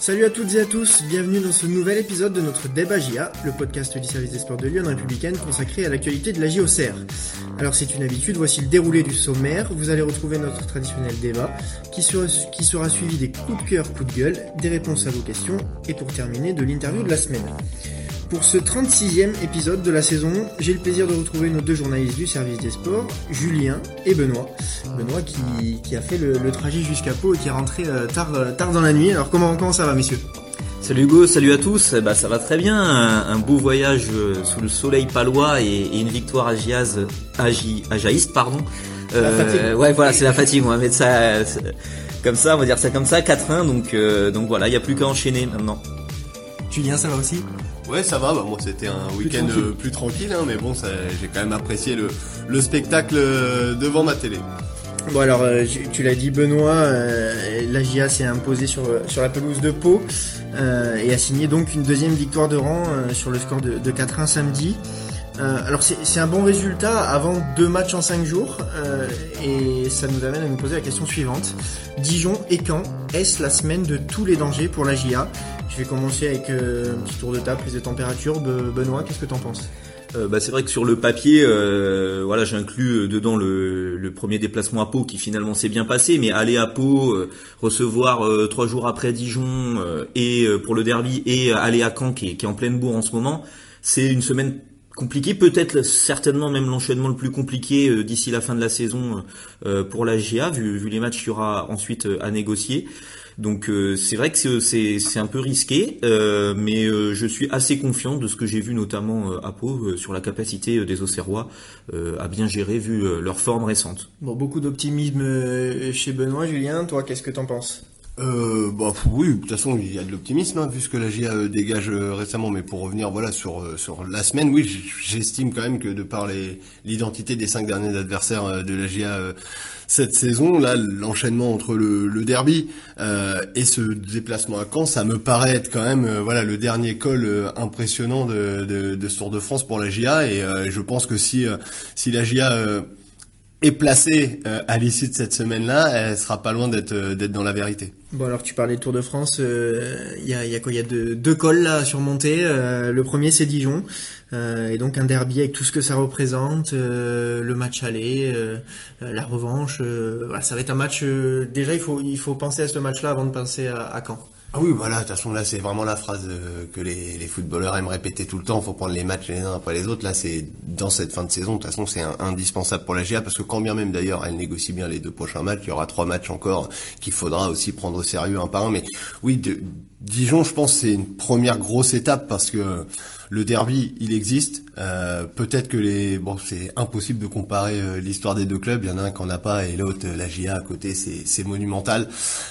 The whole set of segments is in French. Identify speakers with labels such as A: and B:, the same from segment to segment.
A: Salut à toutes et à tous, bienvenue dans ce nouvel épisode de notre débat JA, le podcast du service des sports de Lyon républicaine consacré à l'actualité de la JOCR. Alors c'est une habitude, voici le déroulé du sommaire, vous allez retrouver notre traditionnel débat qui sera, suivi des coups de cœur, coups de gueule, des réponses à vos questions et pour terminer de l'interview de la semaine. Pour ce 36e épisode de la saison, j'ai le plaisir de retrouver nos deux journalistes du service des sports, Julien et Benoît. Benoît qui, qui a fait le, le trajet jusqu'à Pau et qui est rentré euh, tard, euh, tard dans la nuit. Alors comment, comment ça va messieurs?
B: Salut Hugo, salut à tous. Bah ça va très bien, un, un beau voyage euh, sous le soleil palois et, et une victoire à Giaz, pardon.
A: fatigue.
B: ouais voilà, c'est la fatigue, on va mettre ça comme ça, on va dire ça comme ça, 4-1, donc euh, donc voilà, il y a plus qu'à enchaîner maintenant.
A: Julien ça va aussi?
C: Ouais, ça va. Bah, moi, c'était un week-end euh, plus tranquille, hein, mais bon, ça, j'ai quand même apprécié le, le spectacle euh, devant ma télé.
A: Bon alors euh, tu l'as dit Benoît, euh, la GIA s'est imposée sur, sur la pelouse de Pau euh, et a signé donc une deuxième victoire de rang sur le score de, de 4-1 samedi. Alors c'est un bon résultat avant deux matchs en cinq jours et ça nous amène à nous poser la question suivante. Dijon et Caen, est-ce la semaine de tous les dangers pour la GIA Je vais commencer avec euh, un petit tour de table, prise de température. Be- Benoît, qu'est-ce que t'en penses?
B: Euh, bah, c'est vrai que sur le papier, euh, voilà, j'inclus euh, dedans le, le premier déplacement à Pau qui finalement s'est bien passé, mais aller à Pau, euh, recevoir euh, trois jours après Dijon et pour le derby et aller à Caen qui est, qui est en pleine bourre en ce moment, c'est une semaine compliquée, peut-être certainement même l'enchaînement le plus compliqué d'ici la fin de la saison pour la GA, vu, vu les matchs qu'il y aura ensuite à négocier. Donc euh, c'est vrai que c'est- un peu risqué, euh, mais euh, je suis assez confiant de ce que j'ai vu notamment à Pau sur la capacité des Auxerrois à bien gérer vu leur forme récente.
A: Bon, beaucoup d'optimisme chez Benoît. Julien, toi, qu'est-ce que t'en penses?
C: Euh, bah, oui, de toute façon, il y a de l'optimisme, hein, vu ce que la GIA euh, dégage euh, récemment. Mais pour revenir, voilà, sur euh, sur la semaine, oui, j'estime quand même que de par l'identité des cinq derniers adversaires euh, de la GIA euh, cette saison, là, l'enchaînement entre le, le derby et ce déplacement à Caen, ça me paraît être quand même, voilà, le dernier col impressionnant de, de, de ce Tour de France pour la GIA. Et euh, je pense que si si la GIA est placée euh, à l'issue de cette semaine-là, elle sera pas loin d'être euh, d'être dans la vérité.
A: Bon alors tu parlais de Tour de France, euh, il y, a, y a quoi? Il y a deux, deux cols là à surmonter. Euh, le premier c'est Dijon, euh, et donc un derby avec tout ce que ça représente, le match aller, la revanche. voilà, ça va être un match. déjà il faut il faut penser à ce match-là avant de penser à, à Caen.
C: Ah oui, voilà, de toute façon, là, c'est vraiment la phrase euh, que les, footballeurs aiment répéter tout le temps. faut prendre les matchs les uns après les autres. Là, c'est dans cette fin de saison, de toute façon, c'est indispensable pour la GA parce que quand bien même, d'ailleurs, elle négocie bien les deux prochains matchs, il y aura trois matchs encore qu'il faudra aussi prendre au sérieux un par un. Mais oui, Dijon, je pense, c'est une première grosse étape parce que le derby, il existe. Euh, Peut-être que les, bon, c'est impossible de comparer euh, l'histoire des deux clubs. Il y en a un qui en a pas et l'autre, euh, la GIA à côté, c'est monumental.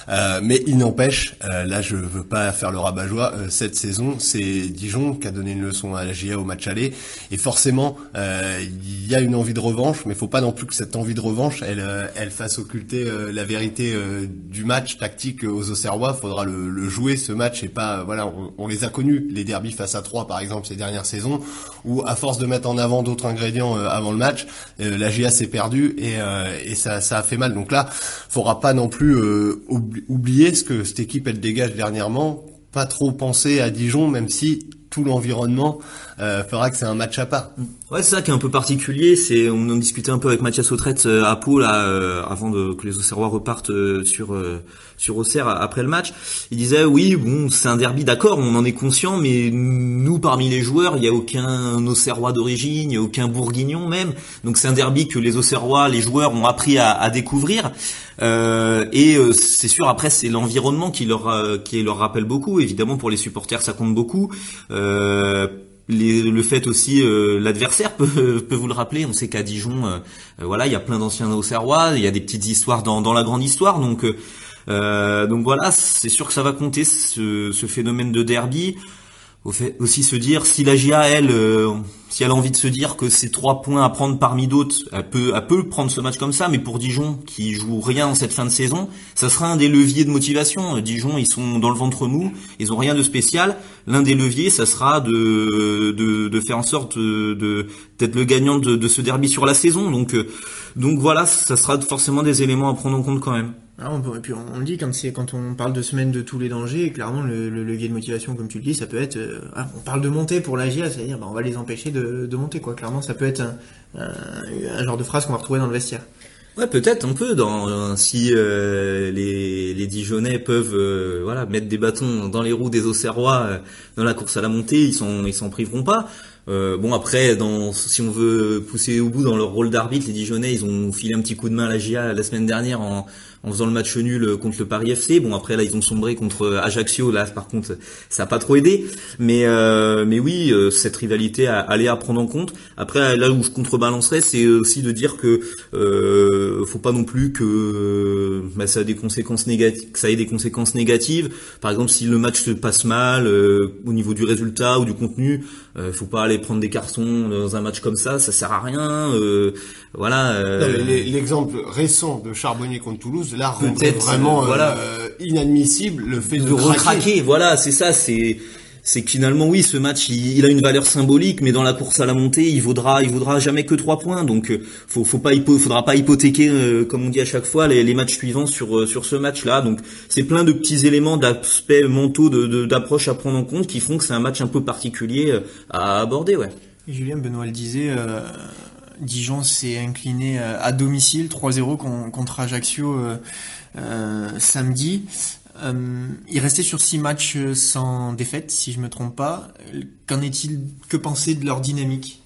C: Euh, mais il n'empêche, euh, là, je veux pas faire le rabat-joie. cette saison, c'est Dijon qui a donné une leçon à la GIA au match aller. Et forcément, il y a une envie de revanche, mais faut pas non plus que cette envie de revanche, elle, elle fasse occulter la vérité du match tactique aux Auxerrois. Faudra le, le jouer ce match et pas, voilà, on, on les a connus les derbies face à 3 par exemple ces dernières saisons, où à force de mettre en avant d'autres ingrédients euh, avant le match, euh, la GIA s'est perdue et, euh, et ça, ça a fait mal. Donc là, faudra pas non plus oubli- oublier ce que cette équipe elle dégage dernièrement. Pas trop penser à Dijon, même si tout l'environnement euh, fera que c'est un match à part.
B: Ouais, c'est ça qui est un peu particulier. C'est on en discutait un peu avec Mathias Autrette euh, à Pau là euh, avant de, que les Auxerrois repartent euh, sur euh, sur Auxerre après le match. Il disait oui bon c'est un derby d'accord, on en est conscient, mais nous parmi les joueurs il y a aucun Auxerrois d'origine, il a aucun Bourguignon même. Donc c'est un derby que les Auxerrois, les joueurs ont appris à, à découvrir. Euh, et c'est sûr après c'est l'environnement qui leur qui leur rappelle beaucoup. Évidemment pour les supporters ça compte beaucoup. Les- le fait aussi, euh, l'adversaire peut, vous le rappeler. On sait qu'à Dijon, euh, euh, voilà, il y a plein d'anciens Auxerrois, il y a des petites histoires dans, la grande histoire. Donc, euh, euh, donc voilà, c'est sûr que ça va compter ce phénomène de derby. Au fait, aussi se dire si la GIA elle, euh, si elle a envie de se dire que c'est trois points à prendre parmi d'autres, elle peut, elle peut prendre ce match comme ça. Mais pour Dijon qui joue rien en cette fin de saison, ça sera un des leviers de motivation. Dijon ils sont dans le ventre mou, ils ont rien de spécial. L'un des leviers, ça sera de de, de faire en sorte de- d'être le gagnant de, de ce derby sur la saison. Donc euh, donc voilà, ça sera forcément des éléments à prendre en compte quand même.
A: Peut- et puis on, le dit quand quand on parle de semaine de tous les dangers, clairement le, le levier de motivation, comme tu le dis, ça peut être. euh, ah, on parle de monter pour la GIA, c'est-à-dire bah, on va les empêcher de, de monter quoi. Clairement, ça peut être un, un, genre de phrase qu'on va retrouver dans le vestiaire.
B: Ouais, peut-être un peu. Dans si euh, les les Dijonais peuvent euh, voilà mettre des bâtons dans les roues des Auxerrois euh, dans la course à la montée, ils s'en ils s'en priveront pas. Euh, bon après, dans, si on veut pousser au bout dans leur rôle d'arbitre, les Dijonais ils ont filé un petit coup de main à la GIA la semaine dernière en, en faisant le match nul contre le Paris FC. Bon après là ils ont sombré contre Ajaccio. Là par contre ça a pas trop aidé. Mais euh, mais oui euh, cette rivalité allait à prendre en compte. Après là où je contrebalancerais c'est aussi de dire que euh, faut pas non plus que bah, ça a des conséquences ça ait des conséquences négatives. Par exemple si le match se passe mal euh, au niveau du résultat ou du contenu, euh, faut pas aller prendre des cartons dans un match comme ça, ça sert à rien. euh, voilà. euh,
C: L'exemple récent de Charbonnier contre Toulouse, là, rendrait
B: Peut-être,
C: vraiment
B: euh, voilà.
C: euh, inadmissible le fait de,
B: de
C: craquer.
B: recraquer. Voilà, c'est ça. C'est c'est que finalement oui, ce match il, il a une valeur symbolique, mais dans la course à la montée, il vaudra il vaudra jamais que trois points. Donc euh, faut faut pas hypo, faudra pas hypothéquer euh, comme on dit à chaque fois les, les matchs suivants sur euh, sur ce match-là. Donc c'est plein de petits éléments d'aspects mentaux de de- d'approche à prendre en compte qui font que c'est un match un peu particulier euh, à aborder. Ouais.
A: Et Julien Benoît le disait, euh, Dijon s'est incliné euh, à domicile 3-0 con- contre Ajaccio euh, euh, samedi. Il restait sur six matchs sans défaite, si je me trompe pas. Qu'en est-il Que penser de leur dynamique?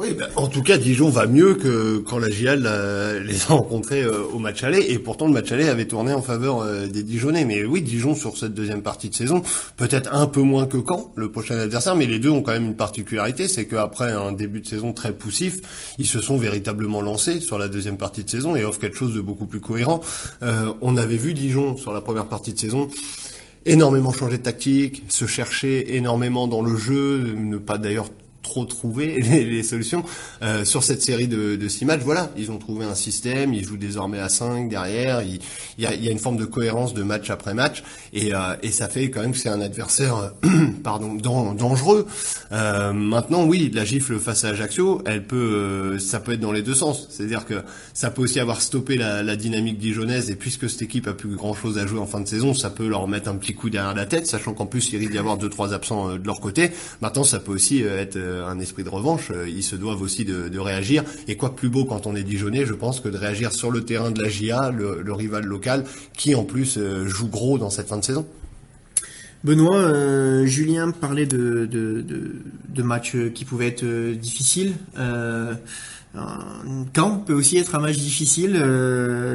C: Oui, ben, en tout cas, Dijon va mieux que quand la GIAL euh, les a rencontrés euh, au match aller, et pourtant le match aller avait tourné en faveur euh, des Dijonais. Mais oui, Dijon sur cette deuxième partie de saison, peut-être un peu moins que quand le prochain adversaire, mais les deux ont quand même une particularité, c'est qu'après un début de saison très poussif, ils se sont véritablement lancés sur la deuxième partie de saison et offrent quelque chose de beaucoup plus cohérent. On avait vu Dijon sur la première partie de saison énormément changer de tactique, se chercher énormément dans le jeu, ne pas d'ailleurs trop les, les solutions Euh, sur cette série de, de six matchs. Voilà, ils ont trouvé un système, ils jouent désormais à 5 derrière. Il, il y, a, il y a une forme de cohérence de match après match et, euh, et ça fait quand même que c'est un adversaire pardon dan- dangereux. Euh, maintenant, oui, la gifle face à Ajaccio, elle peut, euh, ça peut être dans les deux sens. C'est-à-dire que ça peut aussi avoir stoppé la, la dynamique dijonnaise et puisque cette équipe a plus grand chose à jouer en fin de saison, ça peut leur mettre un petit coup derrière la tête, sachant qu'en plus il risque d'y avoir deux trois absents euh, de leur côté. Maintenant, ça peut aussi euh, être un esprit de revanche. Euh, Ils se doivent aussi de, réagir. Et quoi de plus beau quand on est dijonnais, je pense, que de réagir sur le terrain de la GIA, le, rival local, qui en plus euh, joue gros dans cette fin de saison.
A: Benoît, euh, Julien parlait de, de, matchs qui pouvaient être difficiles. Euh, peut aussi être un match difficile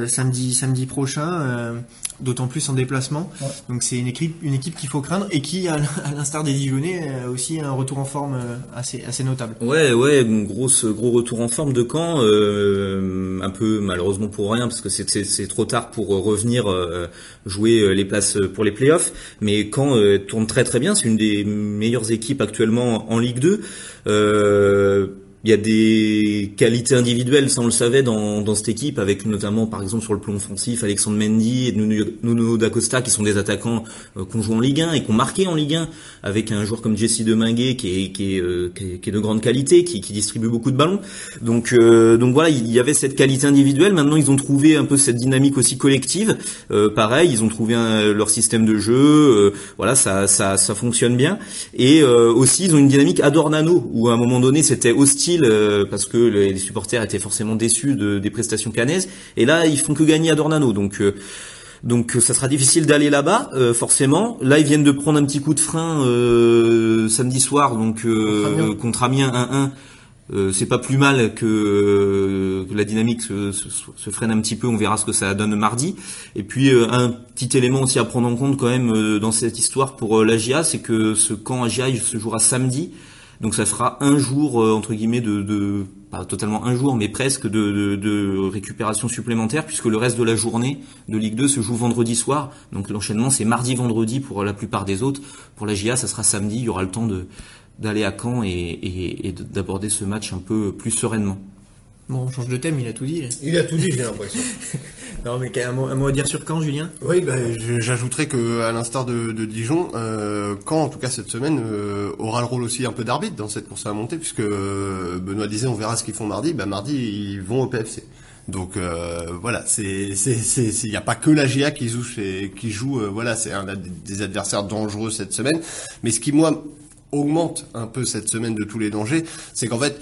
A: samedi samedi prochain, d'autant plus en déplacement. Donc c'est une équipe une équipe qu'il faut craindre et qui, à l'instar des Dijonais, a aussi un retour en forme euh, assez assez notable.
B: Ouais, ouais, grosse, gros retour en forme de Caen, euh, un peu malheureusement pour rien parce que c'est trop tard pour revenir euh, jouer les places pour les playoffs. Mais Caen euh, tourne très très bien, c'est une des meilleures équipes actuellement en Ligue 2. Il y a des qualités individuelles, ça on le savait dans, dans cette équipe, avec notamment par exemple sur le plan offensif Alexandre Mendy et Nuno, D'Acosta qui sont des attaquants euh, qu'on joue en Ligue 1 et qu'on marqué en Ligue 1, avec un joueur comme Jesse Deminguet qui est, euh, qui est, qui est de grande qualité, qui, qui distribue beaucoup de ballons. Donc, euh, donc voilà, il y avait cette qualité individuelle. Maintenant, ils ont trouvé un peu cette dynamique aussi collective. Euh, pareil, ils ont trouvé un- leur système de jeu. euh, voilà, ça, ça, ça fonctionne bien. Et aussi, ils ont une dynamique Adornano où à un moment donné, c'était hostile euh, parce que les, les supporters étaient forcément déçus de, des prestations canaises. Et là, ils font que gagner Adornano. Donc euh, donc euh, ça sera difficile d'aller là-bas, euh, forcément. Là, ils viennent de prendre un petit coup de frein euh, samedi soir, donc euh, contre Amiens 1-1. Euh, c'est pas plus mal que, euh, que la dynamique se, se- se freine un petit peu. On verra ce que ça donne mardi. Et puis euh, un petit élément aussi à prendre en compte quand même euh, dans cette histoire pour l'AGIA, c'est que ce camp AGIA il se jouera samedi. Donc ça fera un jour euh, entre guillemets de, pas totalement un jour mais presque de, récupération supplémentaire puisque le reste de la journée de Ligue 2 se joue vendredi soir. Donc l'enchaînement c'est mardi vendredi pour la plupart des autres. Pour la GIA ça sera samedi. Il y aura le temps d'aller à Caen et, et, et de- d'aborder ce match un peu plus sereinement.
A: Bon, on change de thème, il a tout dit. là.
C: Il a tout dit, j'ai l'impression.
A: Non, mais un mot, un mot à dire sur Caen, Julien?
C: Oui, bah, j'ajouterais que à l'instar de, de Dijon, euh, quand en tout cas cette semaine euh, aura le rôle aussi un peu d'arbitre dans cette course à la montée, puisque euh, Benoît disait on verra ce qu'ils font mardi. Bah mardi ils vont au PFC. Donc euh, voilà, c'est c'est c'est il n'y a pas que la GIA qui joue qui joue voilà, c'est un des adversaires dangereux cette semaine, mais ce qui moi augmente un peu cette semaine de tous les dangers, c'est qu'en fait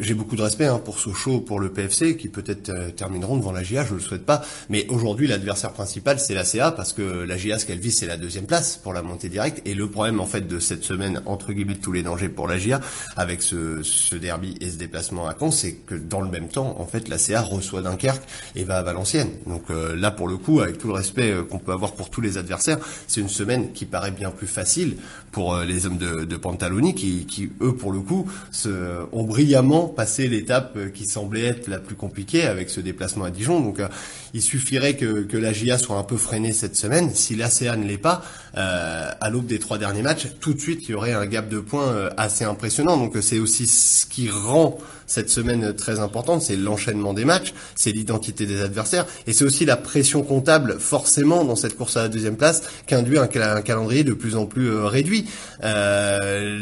C: j'ai beaucoup de respect hein, pour Sochaux, pour le PFC, qui peut-être euh, termineront devant la GIA, je le souhaite pas. Mais aujourd'hui, l'adversaire principal, c'est la CA, parce que la GIA, ce qu'elle vise, c'est la deuxième place pour la montée directe. Et le problème, en fait, de cette semaine, entre guillemets, de tous les dangers pour la GIA, avec ce, ce derby et ce déplacement à Caen, c'est que dans le même temps, en fait, la CA reçoit Dunkerque et va à Valenciennes. Donc euh, là, pour le coup, avec tout le respect euh, qu'on peut avoir pour tous les adversaires, c'est une semaine qui paraît bien plus facile pour les hommes de, de Pantaloni, qui, qui, eux, pour le coup, se, ont brillamment passer l'étape euh, qui semblait être la plus compliquée avec ce déplacement à Dijon. Donc euh, il suffirait que, que la GIA soit un peu freinée cette semaine. Si l'ACA ne l'est pas, euh, à l'aube des trois derniers matchs, tout de suite il y aurait un gap de points assez impressionnant. Donc c'est aussi ce qui rend cette semaine très importante, c'est l'enchaînement des matchs, c'est l'identité des adversaires, et c'est aussi la pression comptable forcément dans cette course à la deuxième place qu'induit un, calendrier de plus en plus euh, réduit. Euh,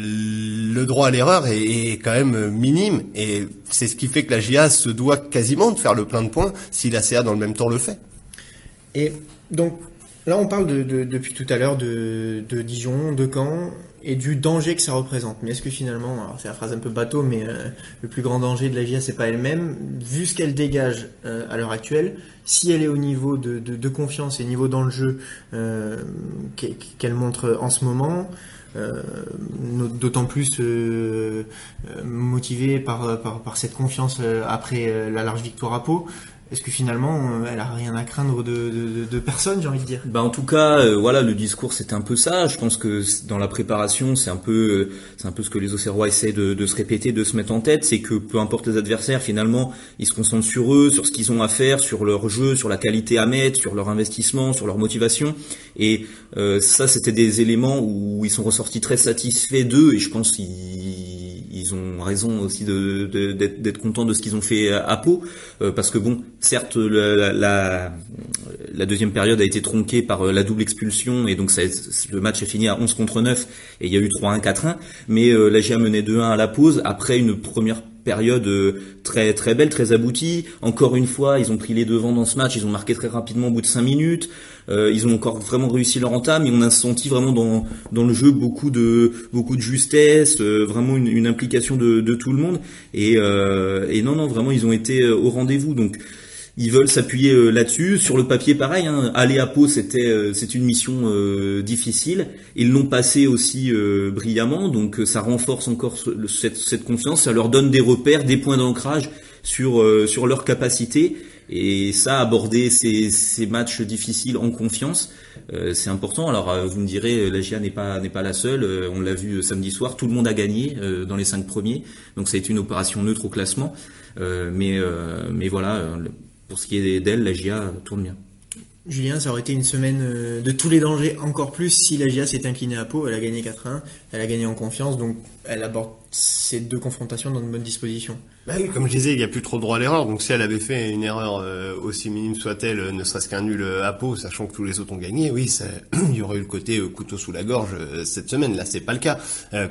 C: le droit à l'erreur est, est, quand même minime, et c'est ce qui fait que la GIA se doit quasiment de faire le plein de points si la CA dans le même temps le fait.
A: Et donc là on parle de, depuis tout à l'heure de, Dijon, de Caen et du danger que ça représente. Mais est-ce que finalement, c'est la phrase un peu bateau, mais euh, le plus grand danger de la GIA, c'est pas elle-même, vu ce qu'elle dégage euh, à l'heure actuelle, si elle est au niveau de, confiance et niveau dans le jeu euh, qu'elle montre en ce moment, d'autant plus motivée par, par, par, cette confiance après la large victoire à Pau, est-ce que finalement, euh, elle a rien à craindre de, de, de personne, j'ai envie de dire
B: Bah en tout cas, euh, voilà, le discours c'est un peu ça. Je pense que dans la préparation, c'est un peu, euh, c'est un peu ce que les Auxerrois essaient de, de, se répéter, de se mettre en tête, c'est que peu importe les adversaires, finalement, ils se concentrent sur eux, sur ce qu'ils ont à faire, sur leur jeu, sur la qualité à mettre, sur leur investissement, sur leur motivation. Et euh, ça, c'était des éléments où ils sont ressortis très satisfaits d'eux, et je pense qu'ils ils ont raison aussi d'être, d'être contents de ce qu'ils ont fait à Pau, euh, parce que bon, certes, la, la, la, deuxième période a été tronquée par euh, la double expulsion, et donc ça, le match est fini à 11 contre 9, et il y a eu 3-1, 4-1, mais euh, la GIA menait 2-1 à la pause, après une première période très très belle, très aboutie. Encore une fois, ils ont pris les devants dans ce match, ils ont marqué très rapidement au bout de 5 minutes. Euh, ils ont encore vraiment réussi leur entame et on a senti vraiment dans, dans le jeu beaucoup de beaucoup de justesse, euh, vraiment une, une, implication de, de, tout le monde et, euh, et non non vraiment ils ont été au rendez-vous donc ils veulent s'appuyer là-dessus. Sur le papier, pareil. Hein, aller à Pau, c'était c'est une mission difficile. Ils l'ont passé aussi brillamment, donc ça renforce encore cette, cette, confiance. Ça leur donne des repères, des points d'ancrage sur sur leur capacité. Et ça, aborder ces, ces matchs difficiles en confiance, euh, c'est important. Alors euh, vous me direz, la GIA n'est pas n'est pas la seule. Euh, on l'a vu samedi soir, tout le monde a gagné dans les cinq premiers. Donc ça a été une opération neutre au classement. mais mais voilà, pour ce qui est d'elle, la GIA tourne bien.
A: Julien, ça aurait été une semaine de tous les dangers, encore plus si la GIA s'est inclinée à Pau. Elle a gagné 4-1, elle a gagné en confiance, donc elle aborde ces deux confrontations dans de bonnes dispositions.
C: Bah comme je disais, il n'y a plus trop droit à l'erreur. Donc si elle avait fait une erreur euh, aussi minime soit-elle, euh, ne serait-ce qu'un nul euh, à peau, sachant que tous les autres ont gagné, oui, ça, il y aurait eu le côté couteau sous la gorge cette semaine. Là, c'est pas le cas.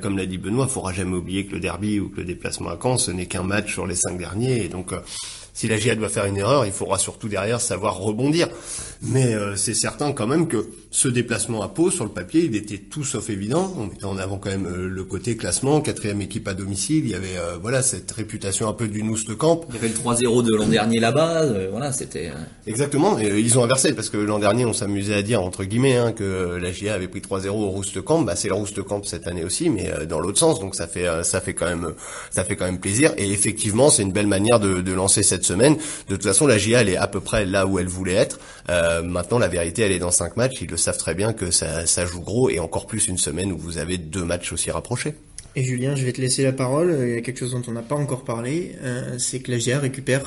C: comme l'a dit Benoît, il faudra jamais oublier que le derby ou que le déplacement à Caen, ce n'est qu'un match sur les cinq derniers. Et donc si la GIA doit faire une erreur, il faudra surtout derrière savoir rebondir. Mais euh, c'est certain quand même que ce déplacement à Pau, sur le papier, il était tout sauf évident. On mettait en avant quand même euh, le côté classement, quatrième équipe à domicile. Il y avait euh, voilà cette réputation un peu du Camp.
B: Il y avait le 3-0 de l'an dernier là-bas. voilà, c'était.
C: Exactement. Et, ils ont inversé parce que l'an dernier, on s'amusait à dire entre guillemets hein, que la GIA avait pris 3-0 au Camp. Bah, c'est le Camp cette année aussi, mais dans l'autre sens. Donc ça fait ça fait quand même ça fait quand même plaisir. Et effectivement, c'est une belle manière de, de lancer cette De toute façon, la GIA elle est à peu près là où elle voulait être. Euh, maintenant, la vérité, elle est dans cinq matchs. Ils le savent très bien que ça, ça joue gros et encore plus une semaine où vous avez deux matchs aussi rapprochés.
A: Et Julien, je vais te laisser la parole. Il y a quelque chose dont on n'a pas encore parlé, euh, c'est que la récupère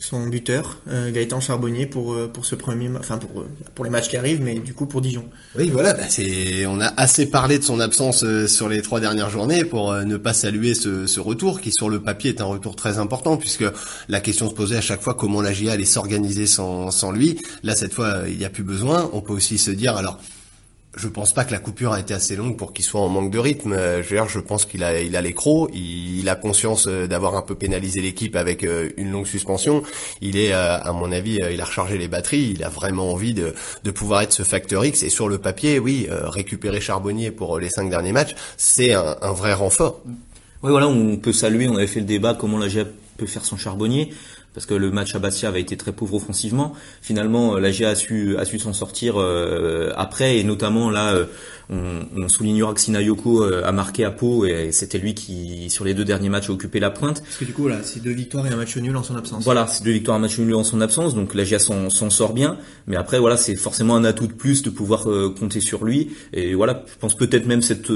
A: son buteur, euh, Gaëtan Charbonnier, pour euh, pour ce premier, enfin pour pour les matchs qui arrivent, mais du coup pour Dijon.
C: Oui, voilà, bah c'est, on a assez parlé de son absence sur les trois dernières journées pour ne pas saluer ce, retour, qui sur le papier est un retour très important, puisque la question se posait à chaque fois comment la GIA allait s'organiser sans sans lui. Là, cette fois, il n'y a plus besoin. On peut aussi se dire alors je pense pas que la coupure a été assez longue pour qu'il soit en manque de rythme. Euh, je dire, je pense qu'il a, il a les crocs, il, a conscience euh, d'avoir un peu pénalisé l'équipe avec euh, une longue suspension. Il est, à mon avis, il a rechargé les batteries. Il a vraiment envie de, de pouvoir être ce facteur X. Et sur le papier, oui, récupérer Charbonnier pour les cinq derniers matchs, c'est un, vrai renfort.
B: Oui, voilà, on peut saluer. On avait fait le débat comment la GIA peut faire son Charbonnier parce que le match à Bastia avait été très pauvre offensivement. Finalement, euh, la GA a su, a su s'en sortir euh, après, et notamment là, euh, on, on, soulignera que Sinayoko a marqué à Pau, et c'était lui qui, sur les deux derniers matchs, a occupé la pointe.
A: Parce que du coup, là, c'est deux victoires et un match nul en son absence.
B: Voilà, c'est deux victoires et un match nul en son absence, donc la GA s'en sort bien. Mais après, voilà, c'est forcément un atout de plus de pouvoir compter sur lui. Et voilà, je pense peut-être même cette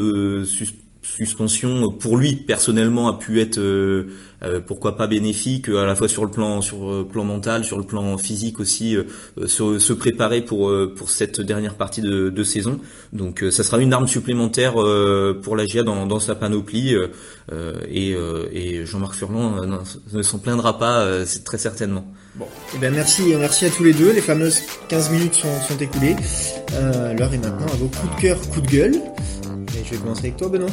B: suspension pour lui personnellement a pu être euh, euh, pourquoi pas bénéfique à la fois sur le plan sur le plan mental sur le plan physique aussi euh, se, se, préparer pour pour cette dernière partie de, de saison. Donc ça sera une arme supplémentaire pour la GIA dans, dans sa panoplie et, et Jean-Marc Furlan ne s'en plaindra pas c'est très certainement.
A: Bon. Eh ben merci merci à tous les deux. Les fameuses 15 minutes sont, sont écoulées. L'heure est maintenant à vos coups de cœur coups de gueule je vais commencer avec toi, Benoît.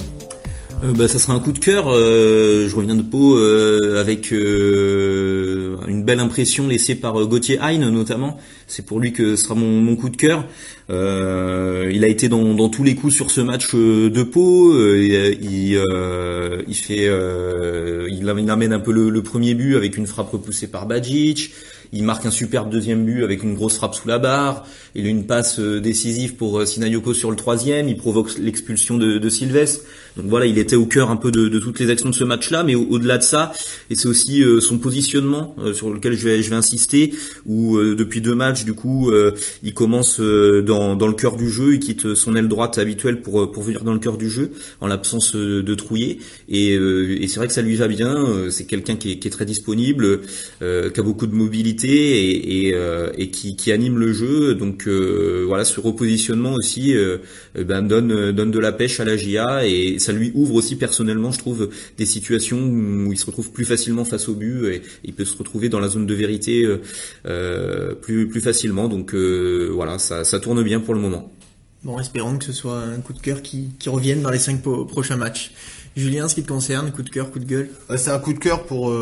B: Euh, bah, ça sera un coup de cœur. Euh, je reviens de Pau euh, avec une belle impression laissée par Gauthier Hein notamment. C'est pour lui que ce sera mon, coup de cœur. il a été dans, tous les coups sur ce match de Pau. il, il, fait, il, amène un peu le, le, premier but avec une frappe repoussée par Badjic. Il marque un superbe deuxième but avec une grosse frappe sous la barre. Il a une passe euh, décisive pour euh, Sinayoko sur le troisième. Il provoque l'expulsion de, de Sylvestre. Donc voilà, il était au cœur un peu de, de toutes les actions de ce match-là, mais au-delà de ça, et c'est aussi euh, son positionnement sur lequel je vais, je vais insister, où depuis deux matchs, du coup, il commence dans, dans le cœur du jeu, il quitte son aile droite habituelle pour, pour venir dans le cœur du jeu, en l'absence de Trouillet. Et, et c'est vrai que ça lui va bien. c'est quelqu'un qui qui est, très disponible, qui a beaucoup de mobilité et, et, et qui, qui anime le jeu. Donc euh, voilà, ce repositionnement aussi euh, euh, ben, donne donne de la pêche à la GIA et ça lui ouvre aussi personnellement, je trouve, des situations où il se retrouve plus facilement face au but et il peut se retrouver dans la zone de vérité plus plus facilement. Donc voilà, ça, ça tourne bien pour le moment.
A: Bon, espérons que ce soit un coup de cœur qui, qui revienne dans les cinq prochains matchs. Julien, ce qui te concerne, coup de cœur, coup de gueule?
C: C'est un coup de cœur pour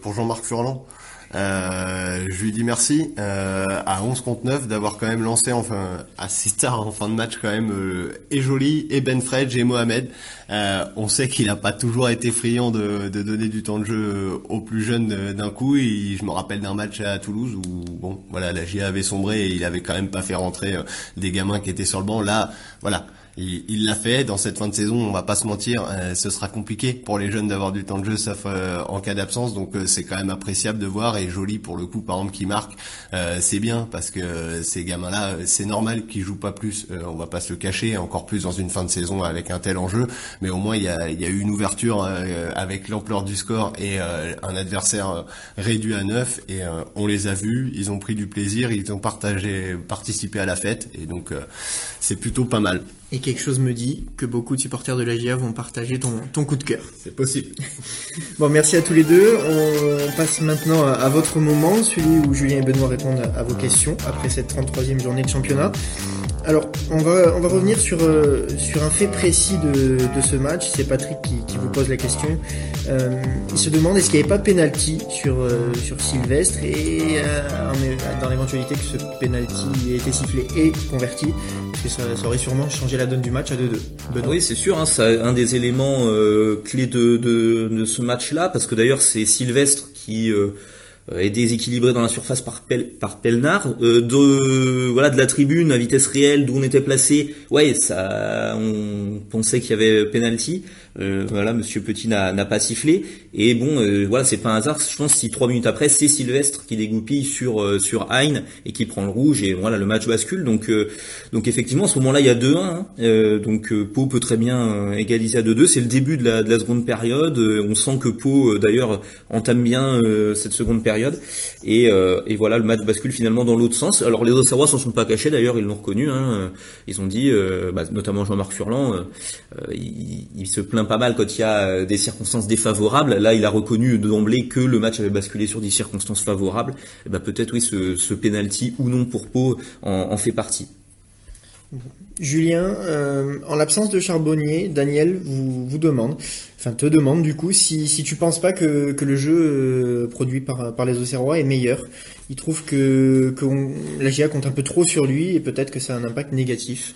C: pour Jean-Marc Furlan. Euh, je lui dis merci euh, à 11 contre 9 d'avoir quand même lancé enfin assez tard en fin de match quand même euh, et Joly et Ben et Mohamed. Euh, on sait qu'il n'a pas toujours été friand de, de, donner du temps de jeu aux plus jeunes d'un coup. Et je me rappelle d'un match à Toulouse où bon voilà la GIA avait sombré et il avait quand même pas fait rentrer des gamins qui étaient sur le banc. Là voilà il l'a fait dans cette fin de saison. On va pas se mentir, euh, ce sera compliqué pour les jeunes d'avoir du temps de jeu, sauf euh, en cas d'absence. Donc euh, c'est quand même appréciable de voir et joli pour le coup, par exemple, qui marque, c'est bien parce que ces gamins-là, c'est normal qu'ils jouent pas plus. on va pas se le cacher, encore plus dans une fin de saison avec un tel enjeu. Mais au moins il y a, y a eu une ouverture avec l'ampleur du score et un adversaire réduit à 9 et on les a vus. Ils ont pris du plaisir, ils ont partagé, participé à la fête et donc c'est plutôt pas mal.
A: Et quelque chose me dit que beaucoup de supporters de la GIA vont partager ton, ton coup de cœur.
C: C'est possible.
A: bon, merci à tous les deux. On passe maintenant à, votre moment, celui où Julien et Benoît répondent à, vos questions après cette 33e journée de championnat. Alors, on va, on va revenir sur, euh, sur un fait précis de, de ce match. C'est Patrick qui, qui, vous pose la question. Euh, il se demande est-ce qu'il n'y avait pas penalty sur, euh, sur Sylvestre et dans l'éventualité que ce penalty ait été sifflé et converti, parce que ça, ça aurait sûrement changé la donne du match à 2-2.
B: Oui, c'est sûr, hein, c'est un des éléments clés de, de, de ce match-là, parce que d'ailleurs c'est Sylvestre qui euh, est déséquilibré dans la surface par, Pel, par Pelnard. Euh, de voilà de la tribune à vitesse réelle d'où on était placé, ouais, ça, on pensait qu'il y avait penalty. Euh, voilà, Monsieur Petit n'a pas sifflé. Et bon, euh, voilà, c'est pas un hasard. Je pense si trois minutes après, c'est Sylvestre qui dégoupille sur euh, sur Hein et qui prend le rouge. Et voilà, le match bascule. Donc donc effectivement, à ce moment-là, il y a 2-1. Hein. donc Pau peut très bien égaliser à 2-2. C'est le début de la, de la seconde période. on sent que Pau, d'ailleurs, entame bien cette seconde période. Et, et voilà, le match bascule finalement dans l'autre sens. Alors les Auxerrois s'en sont pas cachés. D'ailleurs, ils l'ont reconnu. Hein. Ils ont dit, bah, notamment Jean-Marc Furlan, il, il se plaint pas mal quand il y a euh, des circonstances défavorables. Là, il a reconnu d'emblée que le match avait basculé sur des circonstances favorables. Et eh ben peut-être oui, ce, penalty ou non pour Pau en, fait partie.
A: Julien, euh, en l'absence de Charbonnier, Daniel vous, vous demande, enfin te demande du coup, si, si tu penses pas que, le jeu euh, produit par, les Auxerrois est meilleur. Il trouve que, que la GIA compte un peu trop sur lui et peut-être que ça a un impact négatif.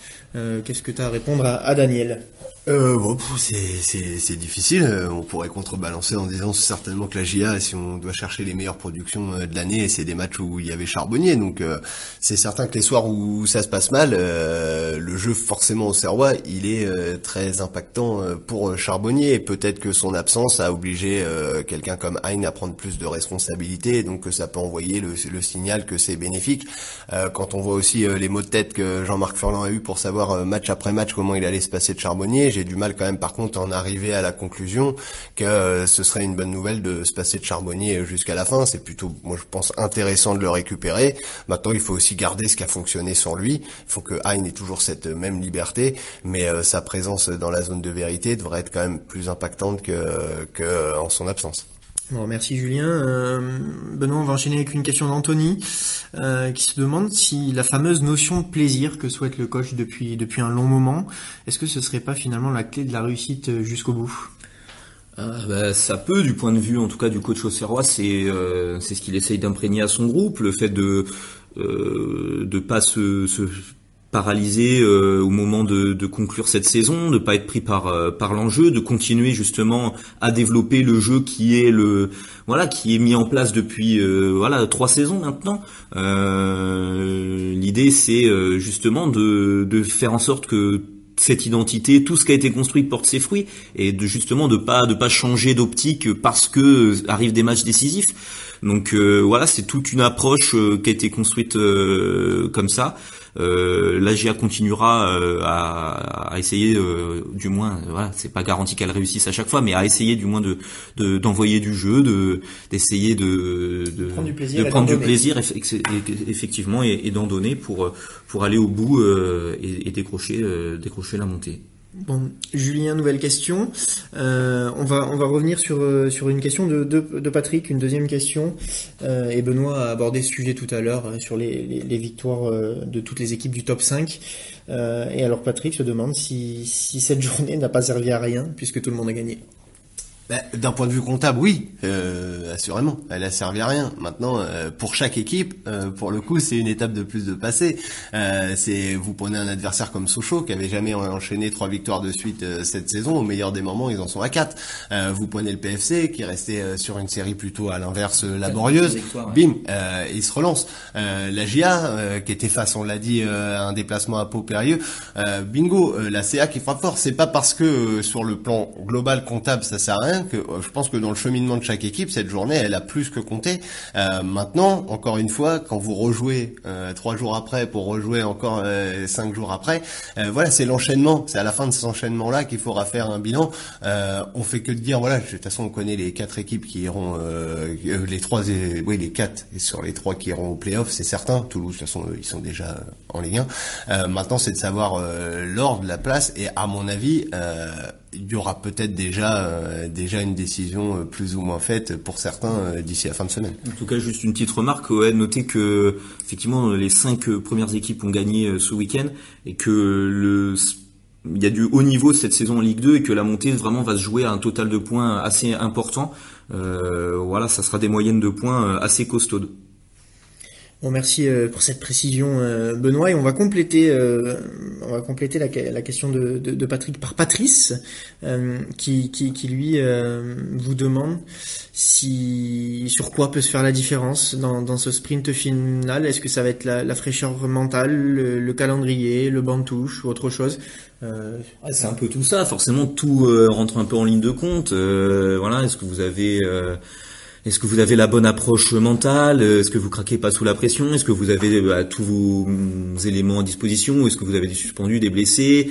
A: Qu'est-ce que tu as à répondre à Daniel?
C: Euh, bon, c'est difficile. Euh, on pourrait contrebalancer en disant certainement que la GIA, si on doit chercher les meilleures productions euh, de l'année, c'est des matchs où il y avait Charbonnier. Donc euh, c'est certain que les soirs où ça se passe mal, le jeu forcément au Serrois, il est très impactant pour Charbonnier. Et peut-être que son absence a obligé quelqu'un comme Hein à prendre plus de responsabilités, donc que ça peut envoyer le, le signal que c'est bénéfique. quand on voit aussi les mots de tête que Jean-Marc Furlan a eu pour savoir match après match comment il allait se passer de Charbonnier j'ai du mal quand même par contre à en arriver à la conclusion que euh, ce serait une bonne nouvelle de se passer de Charbonnier jusqu'à la fin. C'est plutôt, moi je pense, intéressant de le récupérer. Maintenant, il faut aussi garder ce qui a fonctionné sans lui. Il faut que Hein ait toujours cette même liberté, mais euh, sa présence dans la zone de vérité devrait être quand même plus impactante que, que euh, en son absence.
A: Bon, merci Julien. Euh, Benoît, on va enchaîner avec une question d'Anthony euh, qui se demande si la fameuse notion de plaisir que souhaite le coach depuis depuis un long moment, est-ce que ce serait pas finalement la clé de la réussite jusqu'au bout?
B: Bah, ça peut, du point de vue en tout cas du coach Auxerrois, c'est euh, c'est ce qu'il essaye d'imprégner à son groupe, le fait de euh, de pas se, se paralysé euh, au moment de, de, conclure cette saison, de pas être pris par euh, par l'enjeu, de continuer justement à développer le jeu qui est le voilà qui est mis en place depuis euh, voilà trois saisons maintenant. L'idée c'est justement de, de faire en sorte que cette identité, tout ce qui a été construit porte ses fruits et de justement de pas de pas changer d'optique parce que arrivent des matchs décisifs. Donc voilà, c'est toute une approche qui a été construite comme ça. Euh, la GIA continuera euh, à, à, essayer, euh, du moins, voilà, c'est pas garanti qu'elle réussisse à chaque fois, mais à essayer du moins de d'envoyer du jeu, de d'essayer de, de
A: prendre du plaisir,
B: de prendre du plaisir effectivement et, et d'en donner pour pour aller au bout et, et décrocher décrocher la montée.
A: Bon, Julien, nouvelle question. Euh, on va on va revenir sur euh, sur une question de, de, Patrick, une deuxième question. Euh, et Benoît a abordé ce sujet tout à l'heure sur les, les, victoires de toutes les équipes du top 5. et alors Patrick se demande si si cette journée n'a pas servi à rien puisque tout le monde a gagné.
C: Bah, d'un point de vue comptable, oui, euh, assurément, elle a servi à rien. Maintenant, euh, pour chaque équipe, euh, pour le coup, c'est une étape de plus de passer. Euh, c'est vous prenez un adversaire comme Sochaux qui avait jamais enchaîné trois victoires de suite cette saison. Au meilleur des moments, ils en sont à quatre. vous prenez le PFC qui est resté sur une série plutôt à l'inverse laborieuse. Bim, il se relance. la GIA qui était face, on l'a dit, à un déplacement à peau périlleux. bingo, la CA qui frappe fort. C'est pas parce que sur le plan global comptable ça sert à rien que euh, je pense que dans le cheminement de chaque équipe, cette journée, elle a plus que compté. Euh, maintenant, encore une fois, quand vous rejouez euh, trois jours après pour rejouer encore euh, cinq jours après, euh, voilà, c'est l'enchaînement. C'est à la fin de cet enchaînement-là qu'il faudra faire un bilan. on fait que de dire, voilà, de toute façon, on connaît les quatre équipes qui iront, les trois, et, oui, les quatre et sur les trois qui iront au playoff, c'est certain. Toulouse, de toute façon, ils sont déjà en Ligue 1. maintenant, c'est de savoir l'ordre, la place, et à mon avis il y aura peut-être déjà euh, déjà une décision euh, plus ou moins faite pour certains euh, d'ici la fin de semaine.
B: En tout cas, juste une petite remarque. Ouais, notez que effectivement les cinq premières équipes ont gagné ce week-end et que le il y a du haut niveau cette saison en Ligue 2 et que la montée vraiment va se jouer à un total de points assez important. voilà, ça sera des moyennes de points assez costaudes.
A: Bon, merci euh, pour cette précision, euh, Benoît. Et on va compléter, euh, on va compléter la, question de, Patrick par Patrice, qui, qui, qui, lui vous demande si sur quoi peut se faire la différence dans, ce sprint final. Est-ce que ça va être la, la fraîcheur mentale, le, calendrier, le banc de touche ou autre chose?
B: C'est un peu tout ça. Forcément, tout rentre un peu en ligne de compte. voilà. Est-ce que vous avez est-ce que vous avez la bonne approche mentale? Est-ce que vous craquez pas sous la pression? Est-ce que vous avez bah, tous vos mm, éléments à disposition? Est-ce que vous avez des suspendus, des blessés?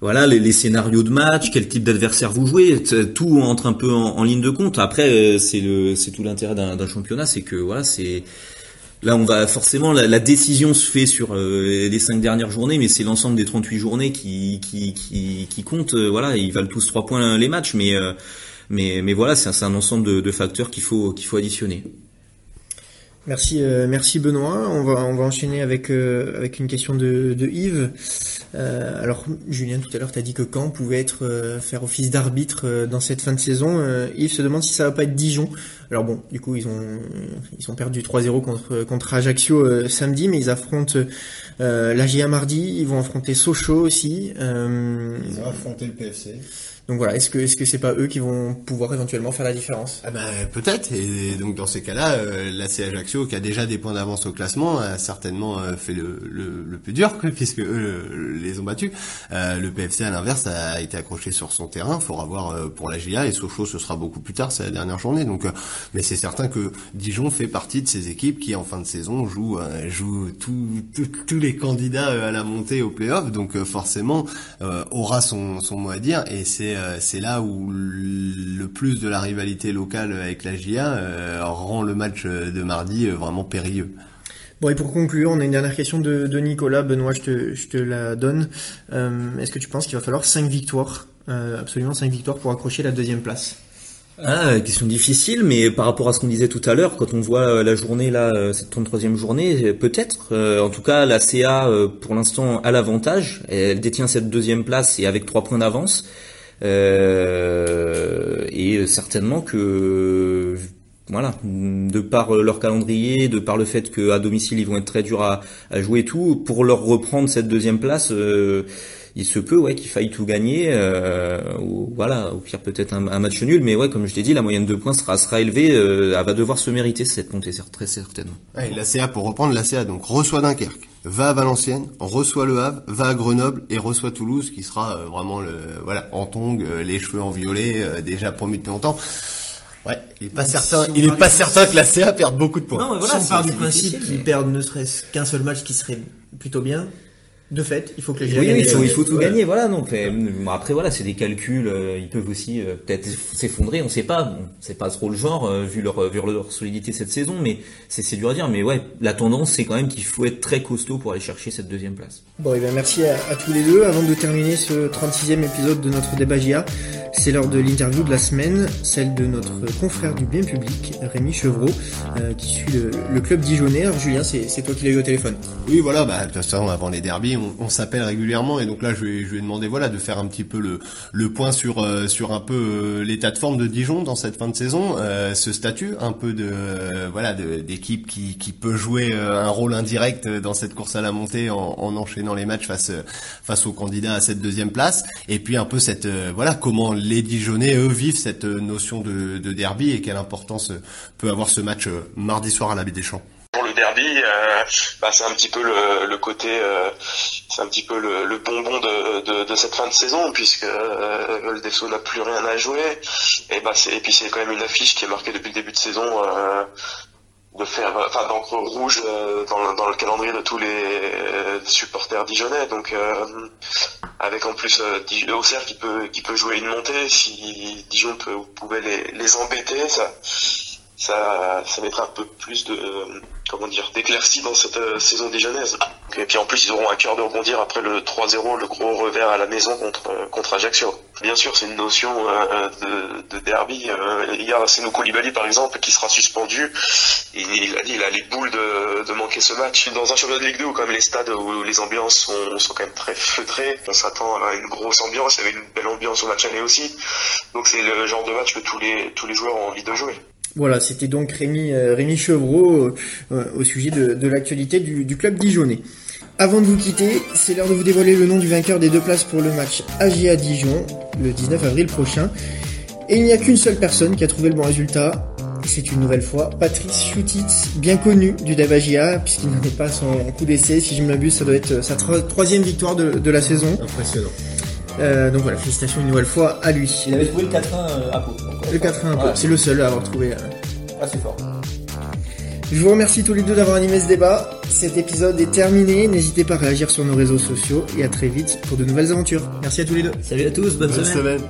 B: Voilà les, scénarios de match, quel type d'adversaire vous jouez, tout entre un peu en, ligne de compte. Après, euh, c'est tout l'intérêt d'un championnat, c'est que voilà, c'est là on va forcément la, décision se fait sur euh, les cinq dernières journées, mais c'est l'ensemble des 38 journées qui qui qui, qui compte. Euh, voilà, ils valent tous trois points les matchs, mais mais, mais voilà, c'est un, ensemble de, facteurs qu'il faut, qu'il faut additionner.
A: Merci, euh, merci Benoît. On va, on va enchaîner avec euh, avec une question de, de Yves. Euh, alors Julien, tout à l'heure, tu as dit que Caen pouvait être euh, faire office d'arbitre euh, dans cette fin de saison. Euh, Yves se demande si ça va pas être Dijon. Alors bon, du coup, ils ont ils ont perdu 3-0 contre contre Ajaccio samedi, mais ils affrontent euh, l'AGA mardi. Ils vont affronter Sochaux aussi.
D: ils ont affronté le PFC.
A: Donc voilà, est-ce que est-ce que c'est pas eux qui vont pouvoir éventuellement faire la différence?
C: Ah ben, peut-être. Et donc dans ces cas-là, euh, la CA Ajaccio, qui a déjà des points d'avance au classement, a certainement euh, fait le, le, le, plus dur, puisque eux les ont battus. Euh, le PFC à l'inverse a été accroché sur son terrain. Faudra voir euh, pour la GIA et Sochaux, ce sera beaucoup plus tard, c'est la dernière journée. Donc, euh, mais c'est certain que Dijon fait partie de ces équipes qui en fin de saison jouent jouent tous les candidats à la montée au play-off. Donc forcément aura son, son mot à dire et c'est euh, c'est là où le plus de la rivalité locale avec la GIA euh, rend le match de mardi euh, vraiment périlleux.
A: Bon et pour conclure, on a une dernière question de, de Nicolas. Benoît, je te, je te la donne. Euh, Est-ce que tu penses qu'il va falloir 5 victoires, euh, absolument 5 victoires pour accrocher la deuxième place?
B: Ah, question difficile, mais par rapport à ce qu'on disait tout à l'heure, quand on voit la journée là, cette 33e journée, peut-être. en tout cas, la CA pour l'instant a l'avantage. Elle détient cette deuxième place et avec trois points d'avance. Euh, et certainement que voilà, de par leur calendrier, de par le fait qu'à domicile ils vont être très durs à, à, jouer et tout, pour leur reprendre cette deuxième place, euh, il se peut ouais qu'il faille tout gagner, euh, ou voilà, au pire peut-être un, un, match nul, mais ouais comme je t'ai dit, la moyenne de points sera sera élevée, euh, elle va devoir se mériter cette montée très certainement.
C: Ouais, la CA pour reprendre la CA donc reçoit Dunkerque va à Valenciennes, reçoit Le Havre, va à Grenoble et reçoit Toulouse, qui sera euh, vraiment le voilà en tongue, euh, les cheveux en violet, euh, déjà promis depuis longtemps. Ouais, il est pas certain, il est pas certain que la CA perde beaucoup de points.
A: Non, mais voilà, si on part du principe qu'ils perdent ne serait-ce qu'un seul match qui serait plutôt bien, de fait, il faut que les
B: oui, oui, il faut, il faut tout gagner, voilà. Donc après voilà, c'est des calculs. Euh, ils peuvent aussi euh, peut-être s'effondrer, on sait pas. Bon, c'est pas trop le genre euh, vu leur vu leur solidité cette saison, mais c'est dur à dire. Mais ouais, la tendance c'est quand même qu'il faut être très costaud pour aller chercher cette deuxième place.
A: Bon, et bien merci à, à, tous les deux. Avant de terminer ce 36e épisode de notre débat GIA, c'est l'heure de l'interview de la semaine, celle de notre confrère du bien public, Rémi Chevreau, euh, qui suit le, le club dijonnais. Alors Julien, c'est toi qui l'as eu au téléphone.
C: Oui, voilà. Bah de toute façon, avant les derbies on, s'appelle régulièrement et donc là je lui ai voilà de faire un petit peu le point sur euh, sur un peu euh, l'état de forme de Dijon dans cette fin de saison, euh, ce statut un peu de voilà d'équipe qui peut jouer un rôle indirect dans cette course à la montée en, en enchaînant les matchs face aux candidats à cette deuxième place. Et puis un peu cette voilà comment les Dijonnais eux vivent cette notion de, de derby et quelle importance peut avoir ce match mardi soir à la Baie des Champs
E: derby, euh, bah, c'est un petit peu le, côté, euh, c'est un petit peu le, le bonbon de, cette fin de saison puisque euh, le Dessau n'a plus rien à jouer. Et bah et puis c'est quand même une affiche qui est marquée depuis le début de saison de faire, enfin d'encre rouge dans, le calendrier de tous les supporters dijonnais. Donc avec en plus Auxerre qui peut qui peut jouer une montée, si Dijon pouvait les, les embêter, ça ça, ça mettra un peu plus de, euh, comment dire, d'éclaircie dans cette euh, saison dijonnaise. Et puis en plus, ils auront un cœur de rebondir après le 3-0, le gros revers à la maison contre, euh, contre Ajaccio. Bien sûr, c'est une notion euh, de, de, derby. il y a Senou Koulibaly, par exemple, qui sera suspendu. Il, il, a dit, il a les boules de, de manquer ce match. Dans un championnat de Ligue 2 où quand même les stades, où les ambiances sont, sont quand même très feutrées, on s'attend à une grosse ambiance. Il y avait une belle ambiance au match aller aussi. Donc c'est le genre de match que tous les, tous les joueurs ont envie de jouer.
A: Voilà, c'était donc Rémi, euh, Rémi Chevreau euh, au sujet de, de l'actualité du, club dijonnais. Avant de vous quitter, c'est l'heure de vous dévoiler le nom du vainqueur des deux places pour le match AGA Dijon, le 19 avril prochain. Et il n'y a qu'une seule personne qui a trouvé le bon résultat. C'est une nouvelle fois Patrice Choutitz, bien connu du Davagia, puisqu'il n'en est pas son coup d'essai. Si je me m'abuse, ça doit être sa troisième victoire de, de la saison.
C: Impressionnant.
A: Euh, donc voilà, félicitations une nouvelle fois à lui.
B: Il avait trouvé le 4-1 à Pau.
A: Le 4-1 à Pau, c'est le seul à avoir trouvé. Euh...
B: Ah, c'est fort.
A: Je vous remercie tous les deux d'avoir animé ce débat. Cet épisode est terminé. N'hésitez pas à réagir sur nos réseaux sociaux et à très vite pour de nouvelles aventures. Merci à tous les deux.
B: Salut à tous, bonne, bonne
C: semaine. semaine.